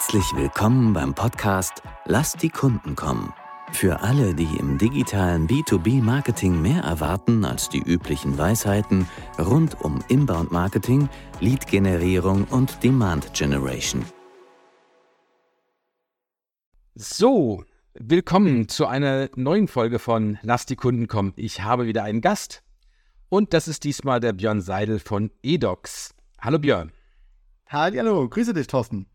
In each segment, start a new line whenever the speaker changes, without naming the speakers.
Herzlich willkommen beim Podcast Lass die Kunden kommen. Für alle, die im digitalen B2B-Marketing mehr erwarten als die üblichen Weisheiten rund um Inbound-Marketing, Lead-Generierung und Demand-Generation.
So, willkommen zu einer neuen Folge von Lass die Kunden kommen. Ich habe wieder einen Gast und das ist diesmal der Björn Seidel von eDocs. Hallo Björn.
Hallo, grüße dich, Thorsten.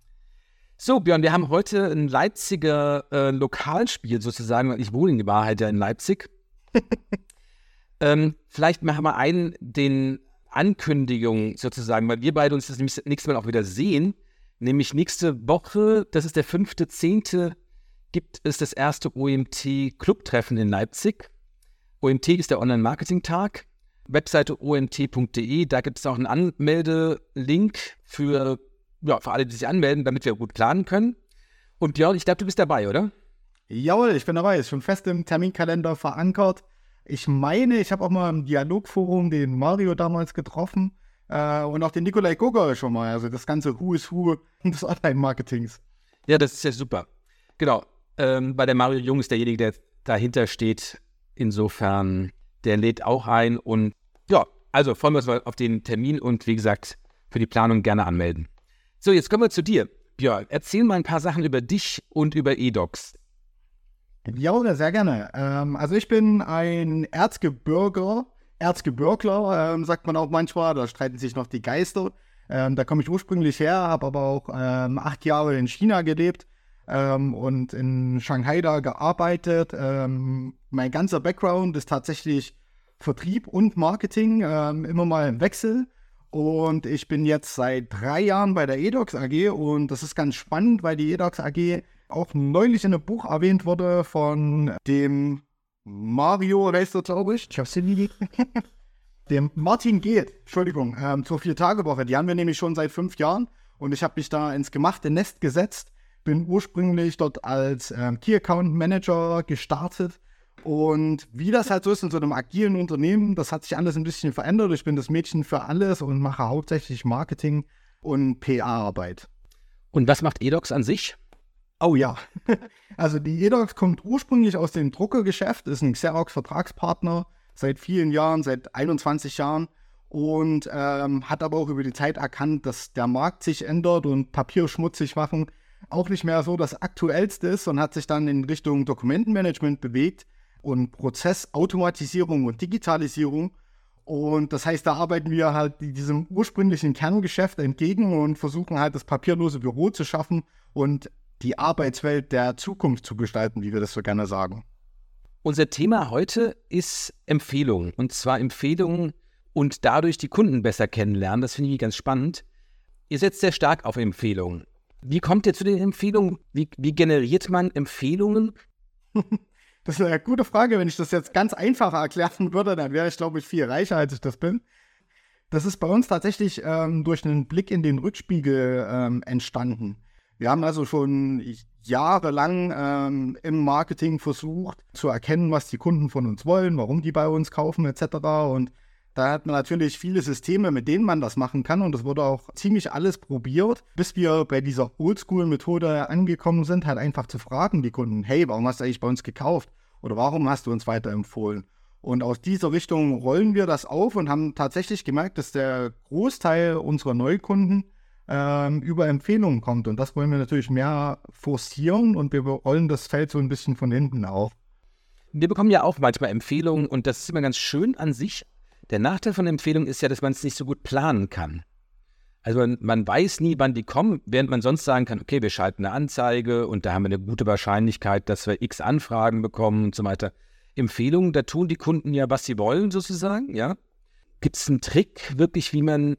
So, Björn, wir haben heute ein Leipziger äh, Lokalspiel sozusagen, ich wohne in Wahrheit ja in Leipzig. ähm, vielleicht machen wir einen den Ankündigungen sozusagen, weil wir beide uns das nächste Mal auch wieder sehen. Nämlich nächste Woche, das ist der 5.10., gibt es das erste OMT-Clubtreffen in Leipzig. OMT ist der Online-Marketing-Tag. Webseite omt.de, da gibt es auch einen Anmeldelink für ja, für alle, die sich anmelden, damit wir gut planen können. Und Björn, ich glaube, du bist dabei, oder?
Jawohl, ich bin dabei. Ist schon fest im Terminkalender verankert. Ich meine, ich habe auch mal im Dialogforum den Mario damals getroffen äh, und auch den Nikolai Gogol schon mal. Also das ganze Who is Who des Online-Marketings.
Ja, das ist ja super. Genau. Ähm, weil der Mario Jung ist derjenige, der dahinter steht. Insofern, der lädt auch ein. Und ja, also freuen wir uns auf den Termin und wie gesagt, für die Planung gerne anmelden. So, jetzt kommen wir zu dir. Björn, erzähl mal ein paar Sachen über dich und über eDocs.
Ja, sehr gerne. Ähm, also ich bin ein Erzgebirger, Erzgebirgler, ähm, sagt man auch manchmal, da streiten sich noch die Geister. Ähm, da komme ich ursprünglich her, habe aber auch ähm, acht Jahre in China gelebt ähm, und in Shanghai da gearbeitet. Ähm, mein ganzer Background ist tatsächlich Vertrieb und Marketing, immer mal im Wechsel. Und ich bin jetzt seit drei Jahren bei der eDocs AG und das ist ganz spannend, weil die eDocs AG auch neulich in einem Buch erwähnt wurde von dem Mario, weißt du, glaube ich. Ich hab's nie. dem Martin Geht, Entschuldigung, ähm, zur Vier-Tage-Woche. Die haben wir nämlich schon seit fünf Jahren und ich habe mich da ins gemachte Nest gesetzt. Bin ursprünglich dort als ähm, Key Account Manager gestartet und wie das halt so ist in so einem agilen Unternehmen, das hat sich alles ein bisschen verändert. Ich bin das Mädchen für alles und mache hauptsächlich Marketing und PR-Arbeit.
Und was macht eDocs an sich?
Oh ja. Also die eDocs kommt ursprünglich aus dem Druckergeschäft, ist ein Xerox-Vertragspartner seit vielen Jahren, seit 21 Jahren und ähm, hat aber auch über die Zeit erkannt, dass der Markt sich ändert und Papier schmutzig machen auch nicht mehr so das Aktuellste ist und hat sich dann in Richtung Dokumentenmanagement bewegt und Prozessautomatisierung und Digitalisierung. Und das heißt, da arbeiten wir halt diesem ursprünglichen Kerngeschäft entgegen und versuchen halt das papierlose Büro zu schaffen und die Arbeitswelt der Zukunft zu gestalten, wie wir das so gerne sagen.
Unser Thema heute ist Empfehlungen. Und zwar Empfehlungen und dadurch die Kunden besser kennenlernen. Das finde ich ganz spannend. Ihr setzt sehr stark auf Empfehlungen. Wie kommt ihr zu den Empfehlungen? Wie, wie generiert man Empfehlungen?
Das ist eine gute Frage. Wenn ich das jetzt ganz einfach erklären würde, dann wäre ich, glaube ich, viel reicher, als ich das bin. Das ist bei uns tatsächlich ähm, durch einen Blick in den Rückspiegel ähm, entstanden. Wir haben also schon jahrelang ähm, im Marketing versucht zu erkennen, was die Kunden von uns wollen, warum die bei uns kaufen etc. Und da hat man natürlich viele Systeme, mit denen man das machen kann und es wurde auch ziemlich alles probiert, bis wir bei dieser Oldschool-Methode angekommen sind, halt einfach zu fragen die Kunden, hey, warum hast du eigentlich bei uns gekauft oder warum hast du uns weiterempfohlen? Und aus dieser Richtung rollen wir das auf und haben tatsächlich gemerkt, dass der Großteil unserer Neukunden ähm, über Empfehlungen kommt. Und das wollen wir natürlich mehr forcieren und wir rollen das Feld so ein bisschen von hinten auf.
Wir bekommen ja auch manchmal Empfehlungen und das ist immer ganz schön an sich, der Nachteil von Empfehlungen ist ja, dass man es nicht so gut planen kann. Also man, man, weiß nie, wann die kommen, während man sonst sagen kann, okay, wir schalten eine Anzeige und da haben wir eine gute Wahrscheinlichkeit, dass wir x Anfragen bekommen und so weiter. Empfehlungen, da tun die Kunden ja, was sie wollen, sozusagen, ja. Gibt es einen Trick, wirklich, wie man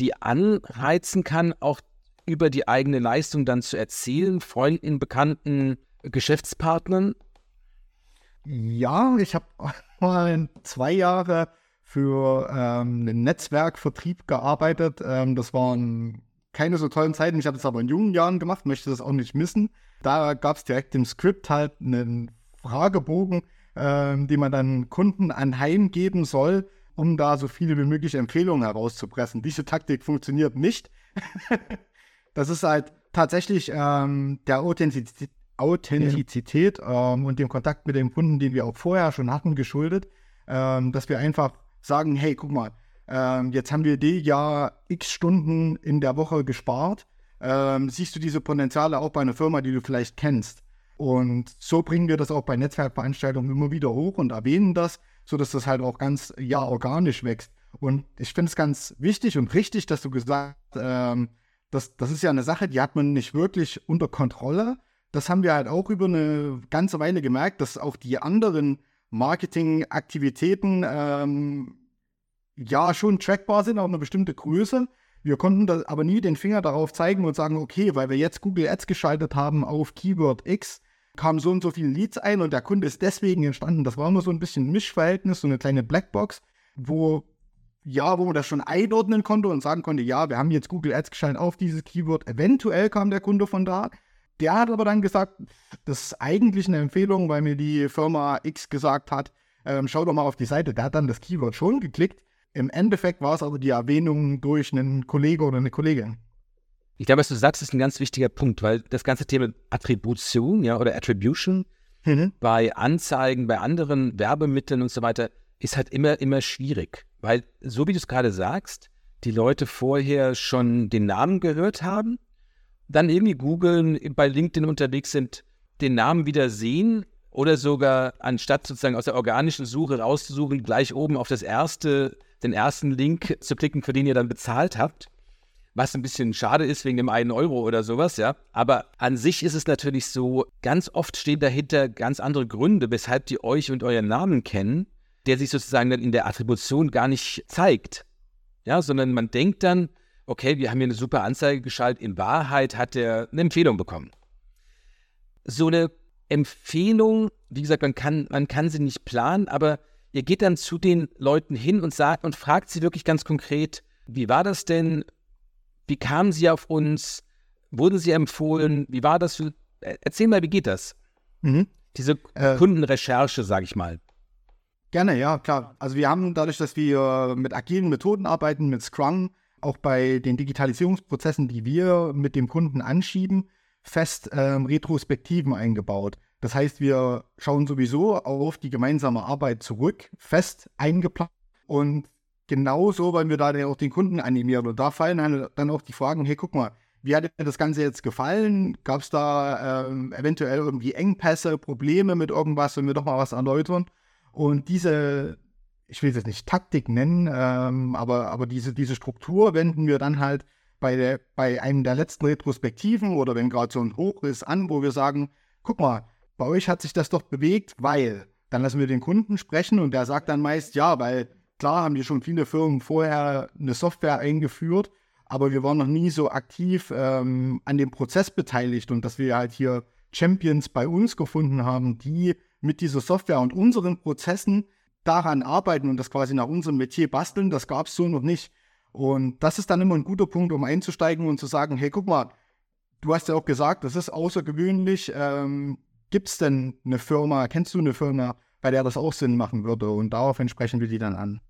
die anreizen kann, auch über die eigene Leistung dann zu erzählen, Freunden, Bekannten, Geschäftspartnern?
Ja, ich habe mal zwei Jahre für ähm, einen Netzwerkvertrieb gearbeitet. Ähm, das waren keine so tollen Zeiten. Ich habe das aber in jungen Jahren gemacht, möchte das auch nicht missen. Da gab es direkt im Skript halt einen Fragebogen, ähm, den man dann Kunden anheimgeben soll, um da so viele wie möglich Empfehlungen herauszupressen. Diese Taktik funktioniert nicht. das ist halt tatsächlich ähm, der Authentizität, Authentizität ähm, und dem Kontakt mit dem Kunden, den wir auch vorher schon hatten, geschuldet, ähm, dass wir einfach sagen, hey, guck mal, ähm, jetzt haben wir die ja x Stunden in der Woche gespart. Ähm, siehst du diese Potenziale auch bei einer Firma, die du vielleicht kennst? Und so bringen wir das auch bei Netzwerkveranstaltungen immer wieder hoch und erwähnen das, sodass das halt auch ganz ja organisch wächst. Und ich finde es ganz wichtig und richtig, dass du gesagt hast, ähm, das, das ist ja eine Sache, die hat man nicht wirklich unter Kontrolle. Das haben wir halt auch über eine ganze Weile gemerkt, dass auch die anderen Marketingaktivitäten ähm, ja schon trackbar sind auf eine bestimmte Größe. Wir konnten da aber nie den Finger darauf zeigen und sagen, okay, weil wir jetzt Google Ads geschaltet haben auf Keyword X, kamen so und so viele Leads ein und der Kunde ist deswegen entstanden. Das war immer so ein bisschen ein Mischverhältnis, so eine kleine Blackbox, wo ja, wo man das schon einordnen konnte und sagen konnte, ja, wir haben jetzt Google Ads geschaltet auf dieses Keyword. Eventuell kam der Kunde von da. Der hat aber dann gesagt, das ist eigentlich eine Empfehlung, weil mir die Firma X gesagt hat, ähm, schau doch mal auf die Seite. Der hat dann das Keyword schon geklickt. Im Endeffekt war es aber die Erwähnung durch einen Kollege oder eine Kollegin.
Ich glaube, was du sagst, ist ein ganz wichtiger Punkt, weil das ganze Thema Attribution ja, oder Attribution mhm. bei Anzeigen, bei anderen Werbemitteln und so weiter ist halt immer, immer schwierig. Weil, so wie du es gerade sagst, die Leute vorher schon den Namen gehört haben, dann irgendwie googeln, bei LinkedIn unterwegs sind, den Namen wieder sehen oder sogar anstatt sozusagen aus der organischen Suche rauszusuchen, gleich oben auf das erste, den ersten Link zu klicken, für den ihr dann bezahlt habt. Was ein bisschen schade ist wegen dem einen Euro oder sowas, ja. Aber an sich ist es natürlich so, ganz oft stehen dahinter ganz andere Gründe, weshalb die euch und euren Namen kennen der sich sozusagen dann in der Attribution gar nicht zeigt. Ja, sondern man denkt dann, okay, wir haben hier eine super Anzeige geschaltet, in Wahrheit hat er eine Empfehlung bekommen. So eine Empfehlung, wie gesagt, man kann, man kann sie nicht planen, aber ihr geht dann zu den Leuten hin und sagt und fragt sie wirklich ganz konkret, wie war das denn? Wie kamen sie auf uns? Wurden sie empfohlen? Wie war das? Erzähl mal, wie geht das? Mhm. Diese äh, Kundenrecherche, sage ich mal.
Gerne, ja, klar. Also wir haben dadurch, dass wir mit agilen Methoden arbeiten, mit Scrum, auch bei den Digitalisierungsprozessen, die wir mit dem Kunden anschieben, fest ähm, Retrospektiven eingebaut. Das heißt, wir schauen sowieso auf die gemeinsame Arbeit zurück, fest eingeplant. Und genauso wollen wir da auch den Kunden animieren. Und da fallen dann auch die Fragen, hey, guck mal, wie hat dir das Ganze jetzt gefallen? Gab es da ähm, eventuell irgendwie Engpässe, Probleme mit irgendwas, wenn wir doch mal was erläutern? Und diese, ich will es jetzt nicht Taktik nennen, ähm, aber, aber diese, diese Struktur wenden wir dann halt bei, der, bei einem der letzten Retrospektiven oder wenn gerade so ein Hoch ist an, wo wir sagen, guck mal, bei euch hat sich das doch bewegt, weil. Dann lassen wir den Kunden sprechen und der sagt dann meist, ja, weil klar haben die schon viele Firmen vorher eine Software eingeführt, aber wir waren noch nie so aktiv ähm, an dem Prozess beteiligt und dass wir halt hier Champions bei uns gefunden haben, die mit dieser Software und unseren Prozessen daran arbeiten und das quasi nach unserem Metier basteln, das gab es so noch nicht. Und das ist dann immer ein guter Punkt, um einzusteigen und zu sagen, hey, guck mal, du hast ja auch gesagt, das ist außergewöhnlich. Ähm, Gibt es denn eine Firma, kennst du eine Firma, bei der das auch Sinn machen würde? Und darauf entsprechen wir die dann an.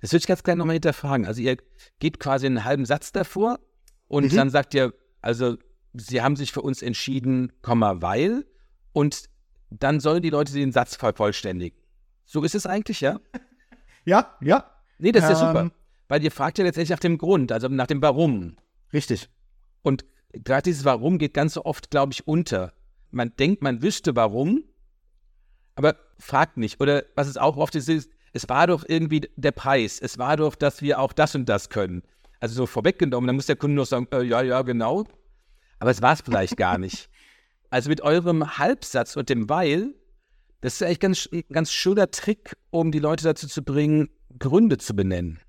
Das würde ich ganz gerne nochmal hinterfragen. Also ihr geht quasi einen halben Satz davor und mhm. dann sagt ihr, also sie haben sich für uns entschieden, weil und dann sollen die Leute den Satz vervollständigen. So ist es eigentlich, ja?
Ja, ja.
Nee, das ist ja super. Ähm. Weil ihr fragt ja letztendlich nach dem Grund, also nach dem Warum.
Richtig.
Und gerade dieses Warum geht ganz so oft, glaube ich, unter. Man denkt, man wüsste warum, aber fragt nicht. Oder was es auch oft ist, ist, es war doch irgendwie der Preis. Es war doch, dass wir auch das und das können. Also so vorweggenommen, dann muss der Kunde nur sagen, äh, ja, ja, genau. Aber es war es vielleicht gar nicht. Also mit eurem Halbsatz und dem Weil, das ist eigentlich ganz, ganz schöner Trick, um die Leute dazu zu bringen, Gründe zu benennen.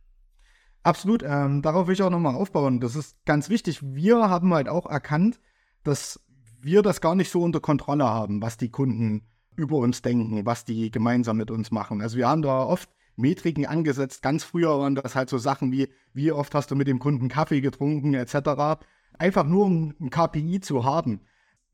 Absolut, ähm, darauf will ich auch nochmal aufbauen. Das ist ganz wichtig. Wir haben halt auch erkannt, dass wir das gar nicht so unter Kontrolle haben, was die Kunden über uns denken, was die gemeinsam mit uns machen. Also wir haben da oft Metriken angesetzt. Ganz früher waren das halt so Sachen wie, wie oft hast du mit dem Kunden Kaffee getrunken, etc. Einfach nur um ein KPI zu haben.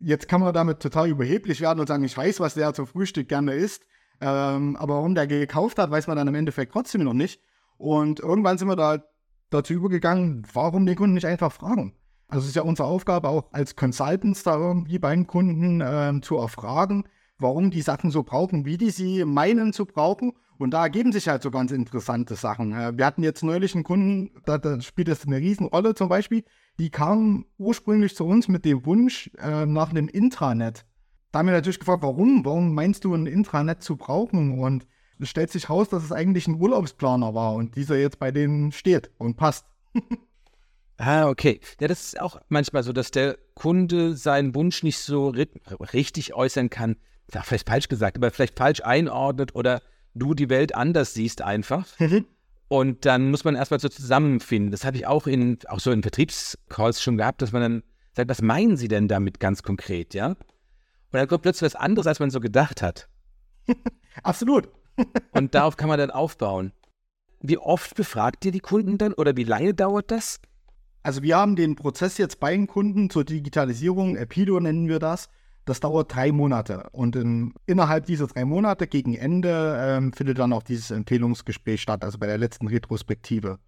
Jetzt kann man damit total überheblich werden und sagen, ich weiß, was der zum Frühstück gerne isst. Ähm, aber warum der gekauft hat, weiß man dann im Endeffekt trotzdem noch nicht. Und irgendwann sind wir da dazu übergegangen, warum den Kunden nicht einfach fragen. Also es ist ja unsere Aufgabe auch als Consultants da irgendwie bei den Kunden ähm, zu erfragen, warum die Sachen so brauchen, wie die sie meinen zu brauchen. Und da ergeben sich halt so ganz interessante Sachen. Äh, wir hatten jetzt neulich einen Kunden, da, da spielt das eine Riesenrolle zum Beispiel. Die kamen ursprünglich zu uns mit dem Wunsch äh, nach einem Intranet. Da haben wir natürlich gefragt, warum? Warum meinst du ein Intranet zu brauchen? Und es stellt sich raus, dass es eigentlich ein Urlaubsplaner war und dieser jetzt bei denen steht und passt.
ah, okay. Ja, das ist auch manchmal so, dass der Kunde seinen Wunsch nicht so ri richtig äußern kann. Ja, vielleicht falsch gesagt, aber vielleicht falsch einordnet oder du die Welt anders siehst einfach. Und dann muss man erstmal so zusammenfinden. Das habe ich auch in, auch so in Vertriebscalls schon gehabt, dass man dann sagt, was meinen Sie denn damit ganz konkret, ja? Und dann kommt plötzlich was anderes, als man so gedacht hat.
Absolut.
und darauf kann man dann aufbauen. Wie oft befragt ihr die Kunden dann oder wie lange dauert das?
Also wir haben den Prozess jetzt bei den Kunden zur Digitalisierung, Epido nennen wir das. Das dauert drei Monate. Und in, innerhalb dieser drei Monate, gegen Ende, ähm, findet dann auch dieses Empfehlungsgespräch statt, also bei der letzten Retrospektive.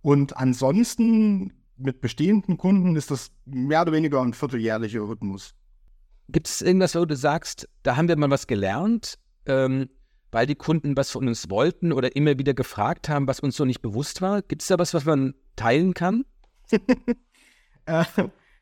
Und ansonsten mit bestehenden Kunden ist das mehr oder weniger ein vierteljährlicher Rhythmus.
Gibt es irgendwas, wo du sagst, da haben wir mal was gelernt, ähm, weil die Kunden was von uns wollten oder immer wieder gefragt haben, was uns so nicht bewusst war? Gibt es da was, was man teilen kann?
äh,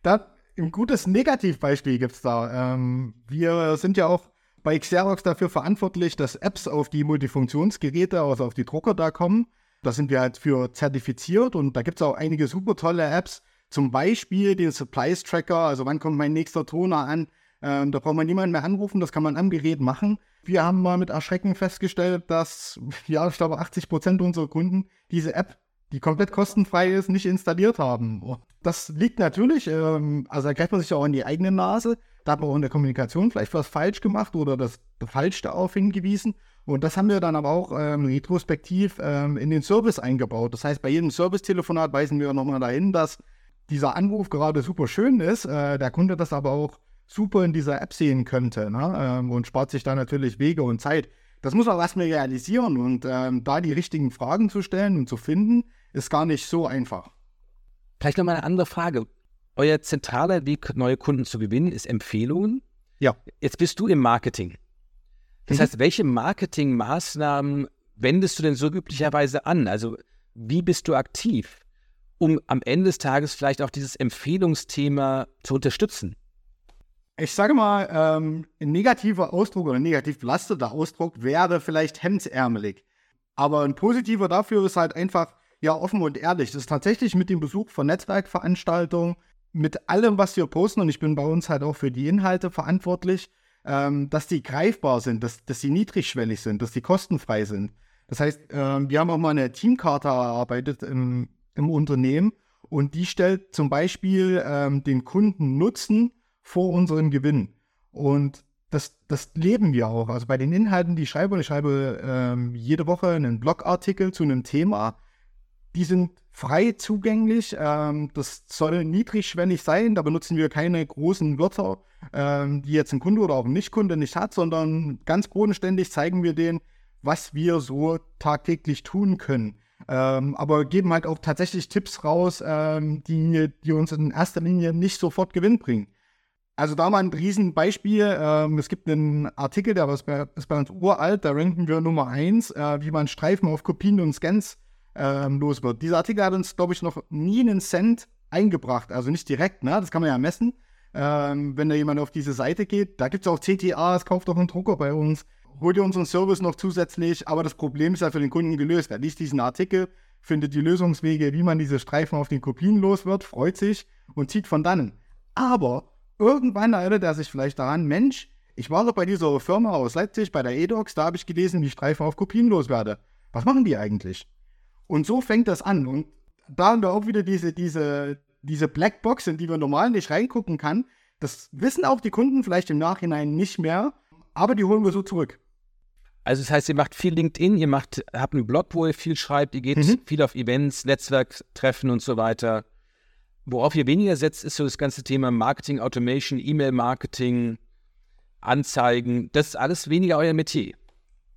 da, ein gutes Negativbeispiel gibt es da. Ähm, wir sind ja auch bei Xerox dafür verantwortlich, dass Apps auf die Multifunktionsgeräte, also auf die Drucker da kommen. Da sind wir halt für zertifiziert und da gibt es auch einige super tolle Apps. Zum Beispiel den Supplies Tracker, also wann kommt mein nächster Toner an, ähm, da braucht man niemanden mehr anrufen, das kann man am Gerät machen. Wir haben mal mit Erschrecken festgestellt, dass, ja, ich glaube, 80 Prozent unserer Kunden diese App, die komplett kostenfrei ist, nicht installiert haben. Das liegt natürlich, ähm, also da greift man sich auch in die eigene Nase. Da hat man auch in der Kommunikation vielleicht was falsch gemacht oder das falsch darauf hingewiesen. Und das haben wir dann aber auch ähm, retrospektiv ähm, in den Service eingebaut. Das heißt, bei jedem Service-Telefonat weisen wir nochmal dahin, dass dieser Anruf gerade super schön ist, äh, der Kunde das aber auch super in dieser App sehen könnte ne? ähm, und spart sich da natürlich Wege und Zeit. Das muss man erstmal realisieren und ähm, da die richtigen Fragen zu stellen und zu finden, ist gar nicht so einfach.
Vielleicht nochmal eine andere Frage. Euer zentraler Weg, neue Kunden zu gewinnen, ist Empfehlungen.
Ja.
Jetzt bist du im Marketing. Das mhm. heißt, welche Marketingmaßnahmen wendest du denn so üblicherweise an? Also, wie bist du aktiv, um am Ende des Tages vielleicht auch dieses Empfehlungsthema zu unterstützen?
Ich sage mal, ähm, ein negativer Ausdruck oder ein negativ belasteter Ausdruck wäre vielleicht hemdsärmelig. Aber ein positiver dafür ist halt einfach, ja, offen und ehrlich. Das ist tatsächlich mit dem Besuch von Netzwerkveranstaltungen, mit allem, was wir posten, und ich bin bei uns halt auch für die Inhalte verantwortlich, ähm, dass die greifbar sind, dass, dass sie niedrigschwellig sind, dass sie kostenfrei sind. Das heißt, ähm, wir haben auch mal eine Teamkarte erarbeitet im, im Unternehmen und die stellt zum Beispiel ähm, den Kunden Nutzen vor unseren Gewinn. Und das, das leben wir auch. Also bei den Inhalten, die ich schreibe, ich schreibe ähm, jede Woche einen Blogartikel zu einem Thema, die sind frei zugänglich. Ähm, das soll niedrigschwellig sein. Da benutzen wir keine großen Wörter, ähm, die jetzt ein Kunde oder auch ein Nichtkunde nicht hat, sondern ganz bodenständig zeigen wir denen, was wir so tagtäglich tun können. Ähm, aber geben halt auch tatsächlich Tipps raus, ähm, die, die uns in erster Linie nicht sofort Gewinn bringen. Also da mal ein Riesenbeispiel. Ähm, es gibt einen Artikel, der ist bei, ist bei uns uralt, da ranken wir Nummer 1, äh, wie man Streifen auf Kopien und Scans ähm, los wird. Dieser Artikel hat uns, glaube ich, noch nie einen Cent eingebracht. Also nicht direkt, ne? das kann man ja messen. Ähm, wenn da jemand auf diese Seite geht, da gibt es auch CTAs, kauft doch einen Drucker bei uns, holt ihr unseren Service noch zusätzlich, aber das Problem ist ja für den Kunden gelöst. Er liest diesen Artikel, findet die Lösungswege, wie man diese Streifen auf den Kopien los wird, freut sich und zieht von dannen. Aber irgendwann erinnert er sich vielleicht daran, Mensch, ich war doch bei dieser Firma aus Leipzig, bei der Edox, da habe ich gelesen, wie Streifen auf Kopien loswerde. Was machen die eigentlich? Und so fängt das an. Und da haben wir auch wieder diese, diese, diese Blackbox, in die wir normal nicht reingucken kann. Das wissen auch die Kunden vielleicht im Nachhinein nicht mehr, aber die holen wir so zurück.
Also das heißt, ihr macht viel LinkedIn, ihr macht, habt einen Blog, wo ihr viel schreibt, ihr geht mhm. viel auf Events, Netzwerktreffen und so weiter. Worauf ihr weniger setzt, ist so das ganze Thema Marketing, Automation, E-Mail-Marketing, Anzeigen. Das ist alles weniger euer Metier.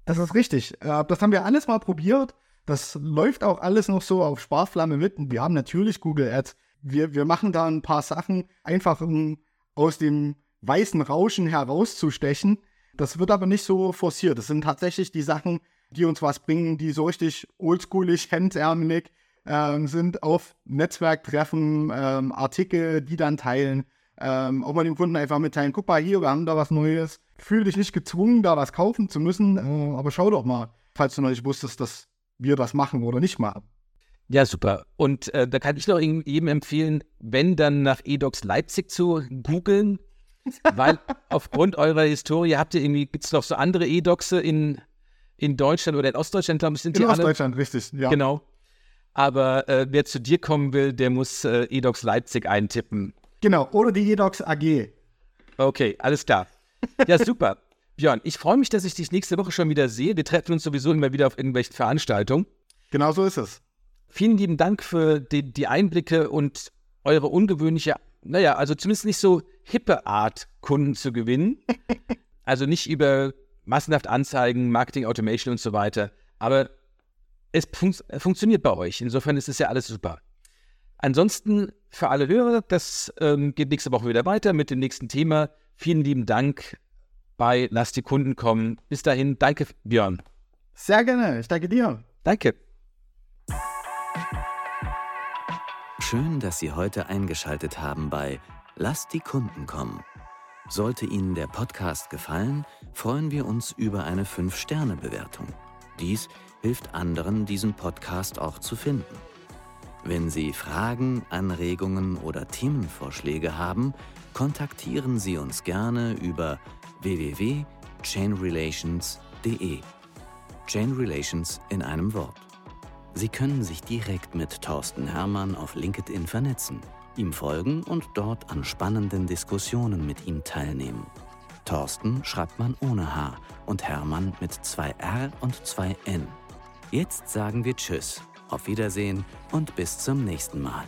Das ist richtig. Äh, das haben wir alles mal probiert. Das läuft auch alles noch so auf Sparflamme mit. Wir haben natürlich Google Ads. wir, wir machen da ein paar Sachen, einfach um aus dem weißen Rauschen herauszustechen. Das wird aber nicht so forciert. Das sind tatsächlich die Sachen, die uns was bringen, die so richtig oldschoolig, hemdsärmelig ähm, sind auf Netzwerktreffen, ähm, Artikel, die dann teilen. Ähm, auch mal dem Kunden einfach mitteilen, guck mal hier, wir haben da was Neues. Fühl dich nicht gezwungen, da was kaufen zu müssen, äh, aber schau doch mal, falls du noch nicht wusstest, dass wir das machen oder nicht machen.
Ja, super. Und äh, da kann ich noch jedem empfehlen, wenn dann nach eDocs Leipzig zu googeln, weil aufgrund eurer Historie habt ihr irgendwie, gibt es noch so andere eDocs in, in Deutschland oder in Ostdeutschland, glaube ich, sind
in
die
alle. In Ostdeutschland, richtig, ja.
Genau. Aber äh, wer zu dir kommen will, der muss äh, eDocs Leipzig eintippen.
Genau, oder die eDocs AG.
Okay, alles klar. Ja, super. Björn, ich freue mich, dass ich dich nächste Woche schon wieder sehe. Wir treffen uns sowieso immer wieder auf irgendwelchen Veranstaltungen.
Genau so ist es.
Vielen lieben Dank für die, die Einblicke und eure ungewöhnliche, naja, also zumindest nicht so hippe Art, Kunden zu gewinnen. also nicht über massenhaft Anzeigen, Marketing Automation und so weiter. Aber es fun funktioniert bei euch. Insofern ist es ja alles super. Ansonsten für alle Hörer, das ähm, geht nächste Woche wieder weiter mit dem nächsten Thema. Vielen lieben Dank bei Lass die Kunden kommen. Bis dahin, danke Björn.
Sehr gerne, ich danke dir.
Danke.
Schön, dass Sie heute eingeschaltet haben bei Lass die Kunden kommen. Sollte Ihnen der Podcast gefallen, freuen wir uns über eine 5-Sterne-Bewertung. Dies hilft anderen, diesen Podcast auch zu finden. Wenn Sie Fragen, Anregungen oder Themenvorschläge haben, kontaktieren Sie uns gerne über www.chainrelations.de. Chain Relations in einem Wort. Sie können sich direkt mit Thorsten Hermann auf LinkedIn vernetzen, ihm folgen und dort an spannenden Diskussionen mit ihm teilnehmen. Thorsten schreibt man ohne H und Hermann mit zwei R und zwei N. Jetzt sagen wir Tschüss, auf Wiedersehen und bis zum nächsten Mal.